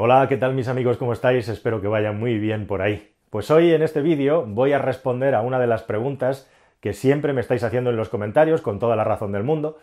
Hola, ¿qué tal mis amigos? ¿Cómo estáis? Espero que vaya muy bien por ahí. Pues hoy en este vídeo voy a responder a una de las preguntas que siempre me estáis haciendo en los comentarios con toda la razón del mundo.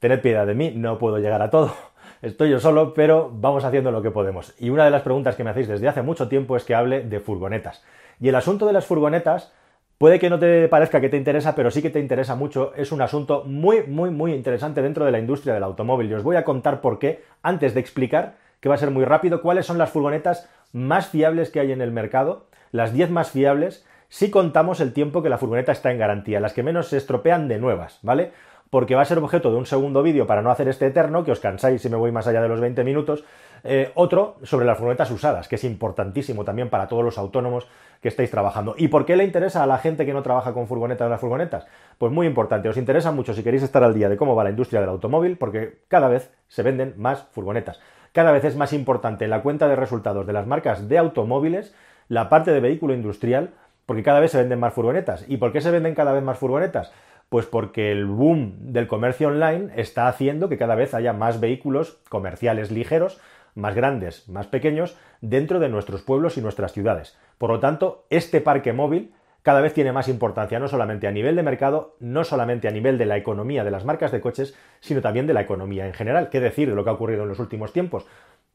Tened piedad de mí, no puedo llegar a todo. Estoy yo solo, pero vamos haciendo lo que podemos. Y una de las preguntas que me hacéis desde hace mucho tiempo es que hable de furgonetas. Y el asunto de las furgonetas Puede que no te parezca que te interesa, pero sí que te interesa mucho. Es un asunto muy, muy, muy interesante dentro de la industria del automóvil. Y os voy a contar por qué, antes de explicar, que va a ser muy rápido, cuáles son las furgonetas más fiables que hay en el mercado, las 10 más fiables, si contamos el tiempo que la furgoneta está en garantía, las que menos se estropean de nuevas, ¿vale? Porque va a ser objeto de un segundo vídeo para no hacer este eterno, que os cansáis si me voy más allá de los 20 minutos, eh, otro sobre las furgonetas usadas, que es importantísimo también para todos los autónomos que estáis trabajando. ¿Y por qué le interesa a la gente que no trabaja con furgonetas las furgonetas? Pues muy importante, os interesa mucho si queréis estar al día de cómo va la industria del automóvil, porque cada vez se venden más furgonetas. Cada vez es más importante la cuenta de resultados de las marcas de automóviles la parte de vehículo industrial, porque cada vez se venden más furgonetas. ¿Y por qué se venden cada vez más furgonetas? Pues porque el boom del comercio online está haciendo que cada vez haya más vehículos comerciales ligeros más grandes, más pequeños, dentro de nuestros pueblos y nuestras ciudades. Por lo tanto, este parque móvil cada vez tiene más importancia, no solamente a nivel de mercado, no solamente a nivel de la economía de las marcas de coches, sino también de la economía en general. ¿Qué decir de lo que ha ocurrido en los últimos tiempos?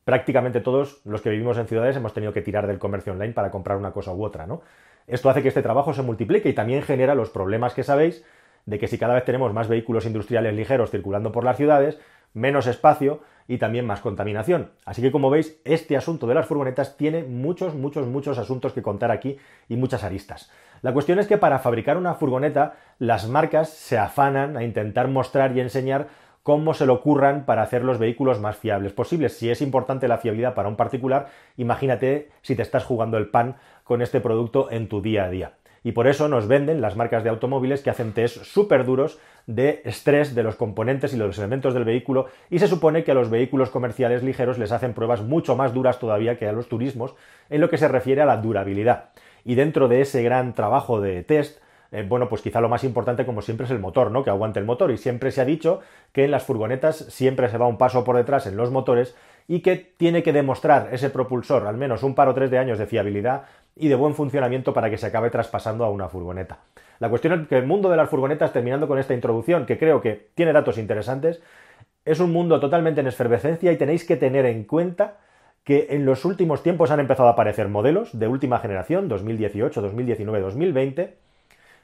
Prácticamente todos los que vivimos en ciudades hemos tenido que tirar del comercio online para comprar una cosa u otra, ¿no? Esto hace que este trabajo se multiplique y también genera los problemas que sabéis de que si cada vez tenemos más vehículos industriales ligeros circulando por las ciudades, menos espacio y también más contaminación. Así que como veis, este asunto de las furgonetas tiene muchos, muchos, muchos asuntos que contar aquí y muchas aristas. La cuestión es que para fabricar una furgoneta, las marcas se afanan a intentar mostrar y enseñar cómo se le ocurran para hacer los vehículos más fiables posibles. Si es importante la fiabilidad para un particular, imagínate si te estás jugando el pan con este producto en tu día a día y por eso nos venden las marcas de automóviles que hacen test súper duros de estrés de los componentes y los elementos del vehículo y se supone que a los vehículos comerciales ligeros les hacen pruebas mucho más duras todavía que a los turismos en lo que se refiere a la durabilidad. Y dentro de ese gran trabajo de test, eh, bueno, pues quizá lo más importante, como siempre, es el motor, ¿no? Que aguante el motor. Y siempre se ha dicho que en las furgonetas siempre se va un paso por detrás en los motores y que tiene que demostrar ese propulsor al menos un par o tres de años de fiabilidad y de buen funcionamiento para que se acabe traspasando a una furgoneta. La cuestión es que el mundo de las furgonetas, terminando con esta introducción, que creo que tiene datos interesantes, es un mundo totalmente en esfervescencia y tenéis que tener en cuenta que en los últimos tiempos han empezado a aparecer modelos de última generación, 2018, 2019, 2020,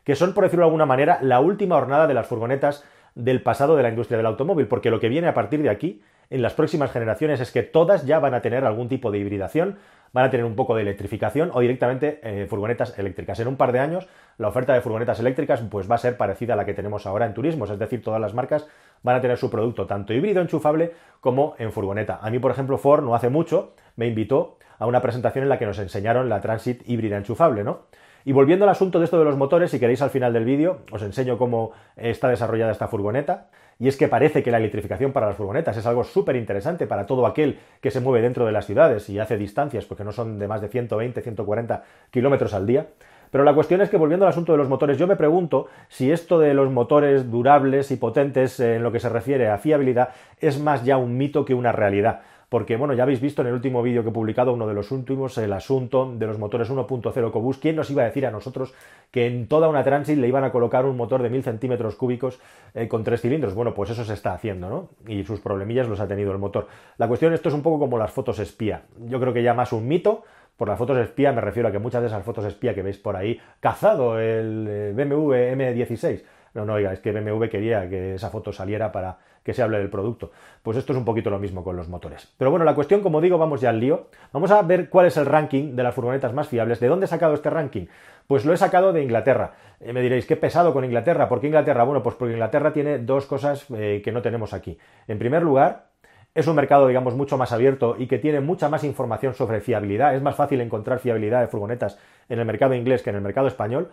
que son, por decirlo de alguna manera, la última hornada de las furgonetas del pasado de la industria del automóvil, porque lo que viene a partir de aquí, en las próximas generaciones, es que todas ya van a tener algún tipo de hibridación, van a tener un poco de electrificación o directamente eh, furgonetas eléctricas. En un par de años, la oferta de furgonetas eléctricas pues, va a ser parecida a la que tenemos ahora en turismos, es decir, todas las marcas van a tener su producto tanto híbrido enchufable como en furgoneta. A mí, por ejemplo, Ford no hace mucho me invitó a una presentación en la que nos enseñaron la Transit híbrida enchufable, ¿no? Y volviendo al asunto de esto de los motores, si queréis al final del vídeo os enseño cómo está desarrollada esta furgoneta. Y es que parece que la electrificación para las furgonetas es algo súper interesante para todo aquel que se mueve dentro de las ciudades y hace distancias, porque no son de más de 120, 140 kilómetros al día. Pero la cuestión es que volviendo al asunto de los motores, yo me pregunto si esto de los motores durables y potentes en lo que se refiere a fiabilidad es más ya un mito que una realidad porque bueno, ya habéis visto en el último vídeo que he publicado, uno de los últimos, el asunto de los motores 1.0 Cobus. ¿Quién nos iba a decir a nosotros que en toda una Transit le iban a colocar un motor de 1000 centímetros cúbicos eh, con tres cilindros? Bueno, pues eso se está haciendo, ¿no? Y sus problemillas los ha tenido el motor. La cuestión, esto es un poco como las fotos espía. Yo creo que ya más un mito, por las fotos espía me refiero a que muchas de esas fotos espía que veis por ahí, cazado el eh, BMW M16, no, no, oiga, es que BMW quería que esa foto saliera para que se hable del producto. Pues esto es un poquito lo mismo con los motores. Pero bueno, la cuestión, como digo, vamos ya al lío. Vamos a ver cuál es el ranking de las furgonetas más fiables. ¿De dónde he sacado este ranking? Pues lo he sacado de Inglaterra. Eh, me diréis, qué pesado con Inglaterra. ¿Por qué Inglaterra? Bueno, pues porque Inglaterra tiene dos cosas eh, que no tenemos aquí. En primer lugar, es un mercado, digamos, mucho más abierto y que tiene mucha más información sobre fiabilidad. Es más fácil encontrar fiabilidad de furgonetas en el mercado inglés que en el mercado español.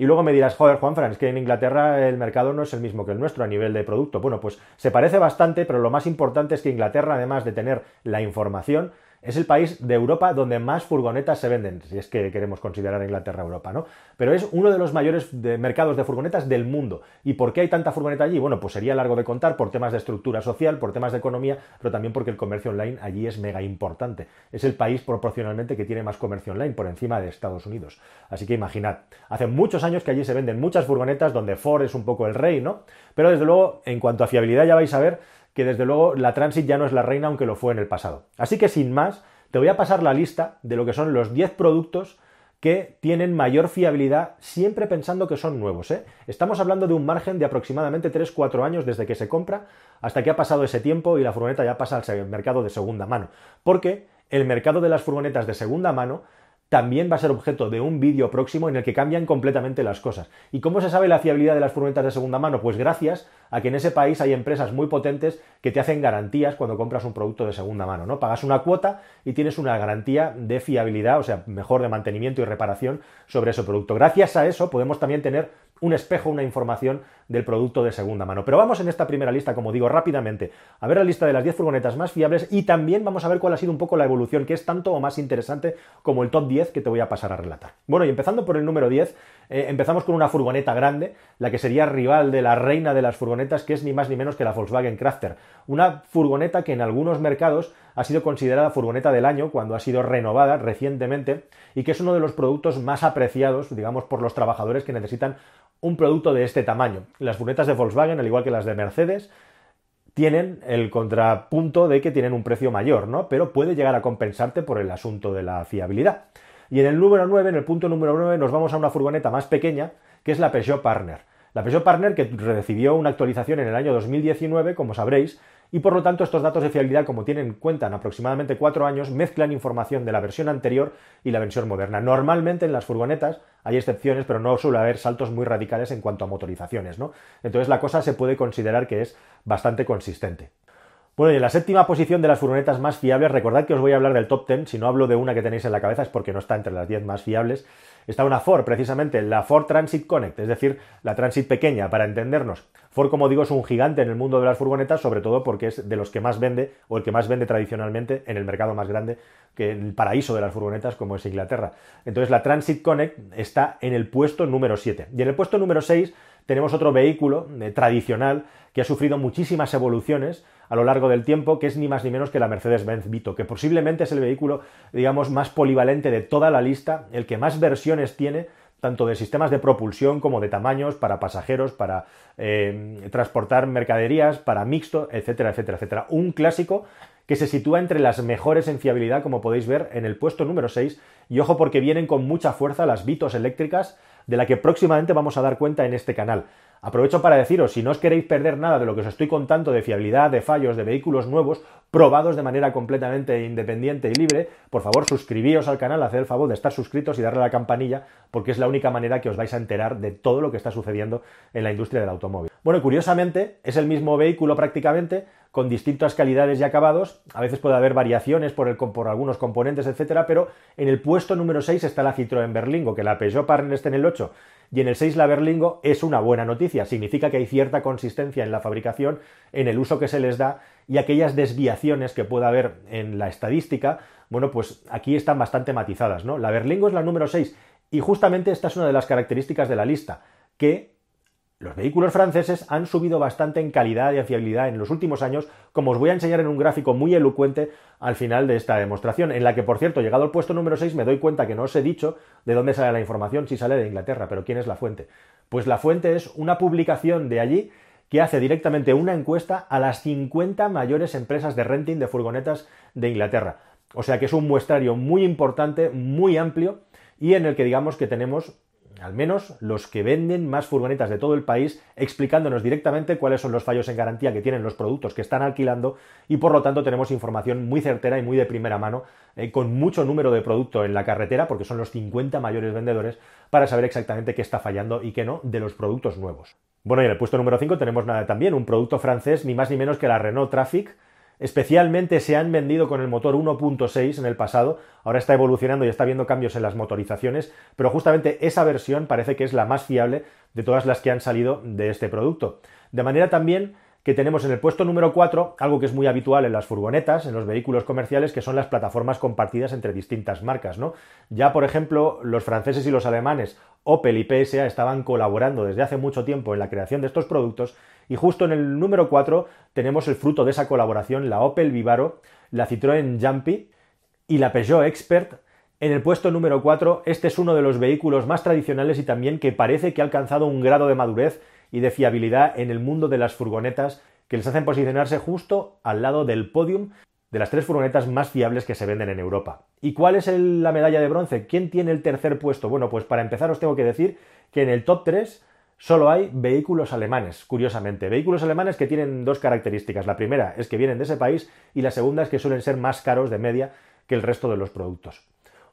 Y luego me dirás, joder, Juan es que en Inglaterra el mercado no es el mismo que el nuestro a nivel de producto. Bueno, pues se parece bastante, pero lo más importante es que Inglaterra, además de tener la información, es el país de Europa donde más furgonetas se venden, si es que queremos considerar Inglaterra Europa, ¿no? Pero es uno de los mayores mercados de furgonetas del mundo. ¿Y por qué hay tanta furgoneta allí? Bueno, pues sería largo de contar por temas de estructura social, por temas de economía, pero también porque el comercio online allí es mega importante. Es el país proporcionalmente que tiene más comercio online por encima de Estados Unidos. Así que imaginad, hace muchos años que allí se venden muchas furgonetas donde Ford es un poco el rey, ¿no? Pero desde luego, en cuanto a fiabilidad ya vais a ver que desde luego la Transit ya no es la reina aunque lo fue en el pasado. Así que sin más, te voy a pasar la lista de lo que son los 10 productos que tienen mayor fiabilidad siempre pensando que son nuevos. ¿eh? Estamos hablando de un margen de aproximadamente 3-4 años desde que se compra hasta que ha pasado ese tiempo y la furgoneta ya pasa al mercado de segunda mano. Porque el mercado de las furgonetas de segunda mano también va a ser objeto de un vídeo próximo en el que cambian completamente las cosas. ¿Y cómo se sabe la fiabilidad de las furgonetas de segunda mano? Pues gracias a que en ese país hay empresas muy potentes que te hacen garantías cuando compras un producto de segunda mano, ¿no? Pagas una cuota y tienes una garantía de fiabilidad, o sea, mejor de mantenimiento y reparación sobre ese producto. Gracias a eso podemos también tener un espejo, una información del producto de segunda mano. Pero vamos en esta primera lista, como digo, rápidamente a ver la lista de las 10 furgonetas más fiables y también vamos a ver cuál ha sido un poco la evolución, que es tanto o más interesante como el top 10 que te voy a pasar a relatar. Bueno, y empezando por el número 10, eh, empezamos con una furgoneta grande, la que sería rival de la reina de las furgonetas, que es ni más ni menos que la Volkswagen Crafter. Una furgoneta que en algunos mercados ha sido considerada furgoneta del año cuando ha sido renovada recientemente y que es uno de los productos más apreciados, digamos, por los trabajadores que necesitan un producto de este tamaño. Las furgonetas de Volkswagen, al igual que las de Mercedes, tienen el contrapunto de que tienen un precio mayor, ¿no? Pero puede llegar a compensarte por el asunto de la fiabilidad. Y en el número 9, en el punto número 9, nos vamos a una furgoneta más pequeña, que es la Peugeot Partner. La Peugeot Partner que recibió una actualización en el año 2019, como sabréis, y por lo tanto estos datos de fiabilidad, como tienen cuenta en aproximadamente cuatro años, mezclan información de la versión anterior y la versión moderna. Normalmente en las furgonetas hay excepciones, pero no suele haber saltos muy radicales en cuanto a motorizaciones, ¿no? Entonces la cosa se puede considerar que es bastante consistente. Bueno, y en la séptima posición de las furgonetas más fiables, recordad que os voy a hablar del top 10, si no hablo de una que tenéis en la cabeza es porque no está entre las 10 más fiables, está una Ford, precisamente la Ford Transit Connect, es decir, la Transit pequeña, para entendernos. Ford, como digo, es un gigante en el mundo de las furgonetas, sobre todo porque es de los que más vende, o el que más vende tradicionalmente en el mercado más grande, que el paraíso de las furgonetas, como es Inglaterra. Entonces, la Transit Connect está en el puesto número 7. Y en el puesto número 6 tenemos otro vehículo eh, tradicional que ha sufrido muchísimas evoluciones a lo largo del tiempo, que es ni más ni menos que la Mercedes-Benz Vito, que posiblemente es el vehículo, digamos, más polivalente de toda la lista, el que más versiones tiene, tanto de sistemas de propulsión como de tamaños para pasajeros, para eh, transportar mercaderías, para mixto, etcétera, etcétera, etcétera. Un clásico que se sitúa entre las mejores en fiabilidad, como podéis ver, en el puesto número 6, y ojo porque vienen con mucha fuerza las Vitos eléctricas, de la que próximamente vamos a dar cuenta en este canal. Aprovecho para deciros, si no os queréis perder nada de lo que os estoy contando de fiabilidad, de fallos, de vehículos nuevos, probados de manera completamente independiente y libre, por favor suscribíos al canal, haced el favor de estar suscritos y darle a la campanilla, porque es la única manera que os vais a enterar de todo lo que está sucediendo en la industria del automóvil. Bueno, curiosamente, es el mismo vehículo prácticamente, con distintas calidades y acabados, a veces puede haber variaciones por, el, por algunos componentes, etcétera, pero en el puesto número 6 está la Citroën Berlingo, que la Peugeot Partner está en el 8 y en el 6 la Berlingo es una buena noticia, significa que hay cierta consistencia en la fabricación, en el uso que se les da y aquellas desviaciones que pueda haber en la estadística, bueno, pues aquí están bastante matizadas, ¿no? La Berlingo es la número 6 y justamente esta es una de las características de la lista, que los vehículos franceses han subido bastante en calidad y en fiabilidad en los últimos años, como os voy a enseñar en un gráfico muy elocuente al final de esta demostración, en la que, por cierto, llegado al puesto número 6, me doy cuenta que no os he dicho de dónde sale la información, si sale de Inglaterra, pero ¿quién es la fuente? Pues la fuente es una publicación de allí que hace directamente una encuesta a las 50 mayores empresas de renting de furgonetas de Inglaterra. O sea que es un muestrario muy importante, muy amplio, y en el que digamos que tenemos al menos los que venden más furgonetas de todo el país, explicándonos directamente cuáles son los fallos en garantía que tienen los productos que están alquilando y por lo tanto tenemos información muy certera y muy de primera mano, eh, con mucho número de producto en la carretera, porque son los 50 mayores vendedores, para saber exactamente qué está fallando y qué no de los productos nuevos. Bueno, y en el puesto número 5 tenemos también un producto francés, ni más ni menos que la Renault Traffic, Especialmente se han vendido con el motor 1.6 en el pasado, ahora está evolucionando y está viendo cambios en las motorizaciones, pero justamente esa versión parece que es la más fiable de todas las que han salido de este producto. De manera también que tenemos en el puesto número 4 algo que es muy habitual en las furgonetas, en los vehículos comerciales, que son las plataformas compartidas entre distintas marcas. ¿no? Ya, por ejemplo, los franceses y los alemanes, Opel y PSA, estaban colaborando desde hace mucho tiempo en la creación de estos productos y justo en el número 4 tenemos el fruto de esa colaboración, la Opel Vivaro, la Citroën Jumpy y la Peugeot Expert. En el puesto número 4, este es uno de los vehículos más tradicionales y también que parece que ha alcanzado un grado de madurez y de fiabilidad en el mundo de las furgonetas que les hacen posicionarse justo al lado del podium de las tres furgonetas más fiables que se venden en Europa. ¿Y cuál es la medalla de bronce? ¿Quién tiene el tercer puesto? Bueno, pues para empezar os tengo que decir que en el top 3 solo hay vehículos alemanes, curiosamente. Vehículos alemanes que tienen dos características. La primera es que vienen de ese país y la segunda es que suelen ser más caros de media que el resto de los productos.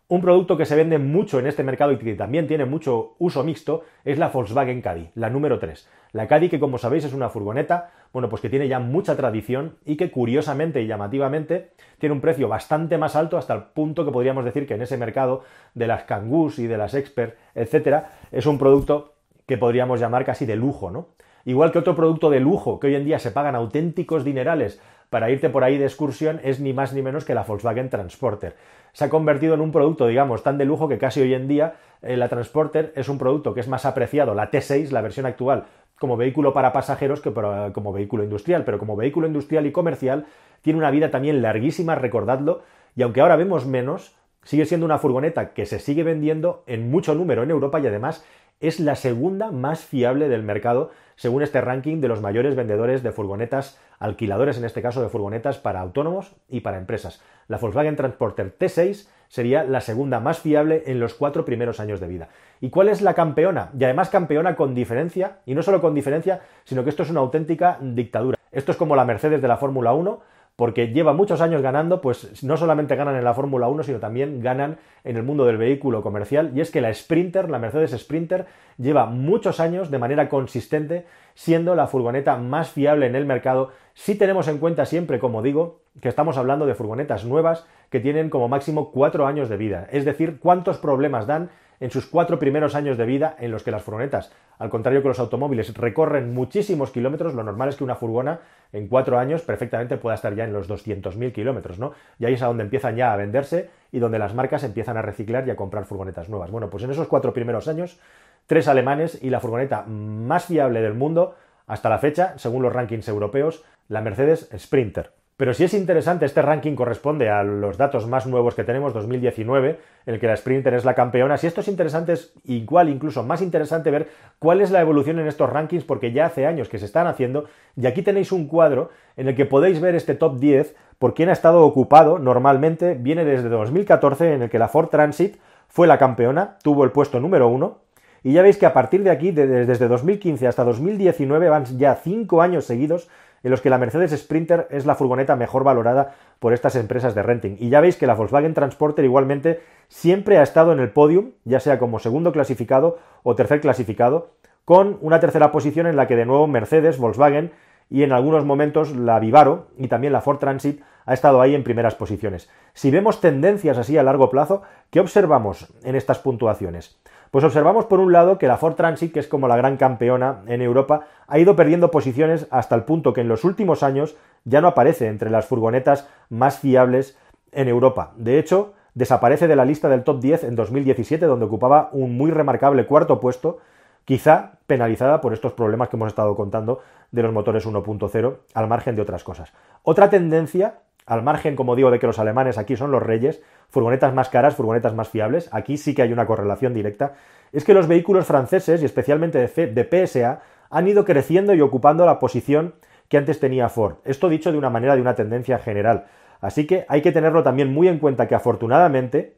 Un producto que se vende mucho en este mercado y que también tiene mucho uso mixto es la Volkswagen Caddy, la número 3. La Caddy que como sabéis es una furgoneta, bueno, pues que tiene ya mucha tradición y que curiosamente y llamativamente tiene un precio bastante más alto hasta el punto que podríamos decir que en ese mercado de las Kangus y de las Expert, etcétera, es un producto que podríamos llamar casi de lujo, ¿no? Igual que otro producto de lujo que hoy en día se pagan auténticos dinerales para irte por ahí de excursión es ni más ni menos que la Volkswagen Transporter. Se ha convertido en un producto, digamos, tan de lujo que casi hoy en día eh, la Transporter es un producto que es más apreciado, la T6, la versión actual, como vehículo para pasajeros que como vehículo industrial, pero como vehículo industrial y comercial tiene una vida también larguísima, recordadlo, y aunque ahora vemos menos, sigue siendo una furgoneta que se sigue vendiendo en mucho número en Europa y además es la segunda más fiable del mercado según este ranking de los mayores vendedores de furgonetas, alquiladores en este caso de furgonetas para autónomos y para empresas. La Volkswagen Transporter T6 sería la segunda más fiable en los cuatro primeros años de vida. ¿Y cuál es la campeona? Y además campeona con diferencia, y no solo con diferencia, sino que esto es una auténtica dictadura. Esto es como la Mercedes de la Fórmula 1, porque lleva muchos años ganando, pues no solamente ganan en la Fórmula 1, sino también ganan en el mundo del vehículo comercial. Y es que la Sprinter, la Mercedes Sprinter, lleva muchos años de manera consistente siendo la furgoneta más fiable en el mercado. Si tenemos en cuenta siempre, como digo, que estamos hablando de furgonetas nuevas que tienen como máximo cuatro años de vida. Es decir, cuántos problemas dan en sus cuatro primeros años de vida en los que las furgonetas, al contrario que los automóviles, recorren muchísimos kilómetros, lo normal es que una furgona en cuatro años perfectamente pueda estar ya en los 200.000 kilómetros, ¿no? Y ahí es a donde empiezan ya a venderse y donde las marcas empiezan a reciclar y a comprar furgonetas nuevas. Bueno, pues en esos cuatro primeros años, tres alemanes y la furgoneta más fiable del mundo hasta la fecha, según los rankings europeos, la Mercedes Sprinter. Pero si es interesante, este ranking corresponde a los datos más nuevos que tenemos, 2019, en el que la Sprinter es la campeona. Si esto es interesante, es igual, incluso más interesante ver cuál es la evolución en estos rankings, porque ya hace años que se están haciendo, y aquí tenéis un cuadro en el que podéis ver este top 10 por quién ha estado ocupado normalmente. Viene desde 2014, en el que la Ford Transit fue la campeona, tuvo el puesto número 1, y ya veis que a partir de aquí, desde 2015 hasta 2019, van ya 5 años seguidos en los que la Mercedes Sprinter es la furgoneta mejor valorada por estas empresas de renting. Y ya veis que la Volkswagen Transporter igualmente siempre ha estado en el podium, ya sea como segundo clasificado o tercer clasificado, con una tercera posición en la que de nuevo Mercedes, Volkswagen y en algunos momentos la Vivaro y también la Ford Transit ha estado ahí en primeras posiciones. Si vemos tendencias así a largo plazo, ¿qué observamos en estas puntuaciones? Pues observamos por un lado que la Ford Transit, que es como la gran campeona en Europa, ha ido perdiendo posiciones hasta el punto que en los últimos años ya no aparece entre las furgonetas más fiables en Europa. De hecho, desaparece de la lista del top 10 en 2017, donde ocupaba un muy remarcable cuarto puesto, quizá penalizada por estos problemas que hemos estado contando de los motores 1.0, al margen de otras cosas. Otra tendencia al margen, como digo, de que los alemanes aquí son los reyes, furgonetas más caras, furgonetas más fiables, aquí sí que hay una correlación directa, es que los vehículos franceses, y especialmente de, PSA, han ido creciendo y ocupando la posición que antes tenía Ford. Esto dicho de una manera de una tendencia general. Así que hay que tenerlo también muy en cuenta que afortunadamente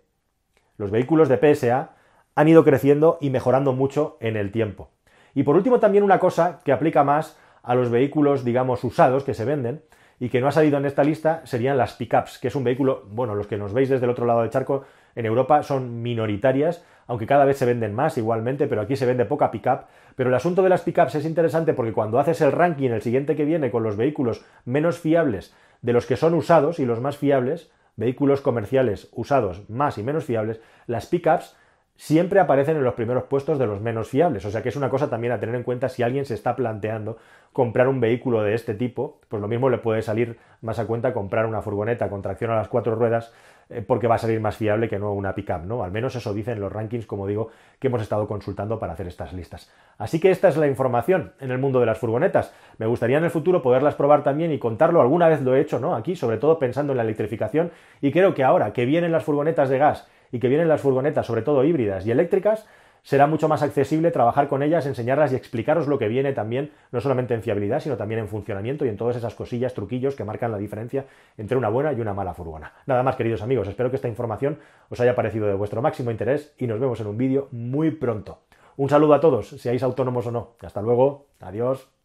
los vehículos de PSA han ido creciendo y mejorando mucho en el tiempo. Y por último también una cosa que aplica más a los vehículos, digamos, usados que se venden, y que no ha salido en esta lista serían las pickups, que es un vehículo, bueno, los que nos veis desde el otro lado del charco en Europa son minoritarias, aunque cada vez se venden más igualmente, pero aquí se vende poca pickup. Pero el asunto de las pickups es interesante porque cuando haces el ranking, el siguiente que viene con los vehículos menos fiables de los que son usados y los más fiables, vehículos comerciales usados más y menos fiables, las pickups siempre aparecen en los primeros puestos de los menos fiables. O sea que es una cosa también a tener en cuenta si alguien se está planteando comprar un vehículo de este tipo, pues lo mismo le puede salir más a cuenta comprar una furgoneta con tracción a las cuatro ruedas eh, porque va a salir más fiable que no una pickup, ¿no? Al menos eso dicen los rankings, como digo, que hemos estado consultando para hacer estas listas. Así que esta es la información en el mundo de las furgonetas. Me gustaría en el futuro poderlas probar también y contarlo. Alguna vez lo he hecho, ¿no? Aquí, sobre todo pensando en la electrificación. Y creo que ahora que vienen las furgonetas de gas y que vienen las furgonetas, sobre todo híbridas y eléctricas, será mucho más accesible trabajar con ellas, enseñarlas y explicaros lo que viene también, no solamente en fiabilidad, sino también en funcionamiento y en todas esas cosillas, truquillos que marcan la diferencia entre una buena y una mala furgona. Nada más, queridos amigos, espero que esta información os haya parecido de vuestro máximo interés y nos vemos en un vídeo muy pronto. Un saludo a todos, seáis autónomos o no. Hasta luego, adiós.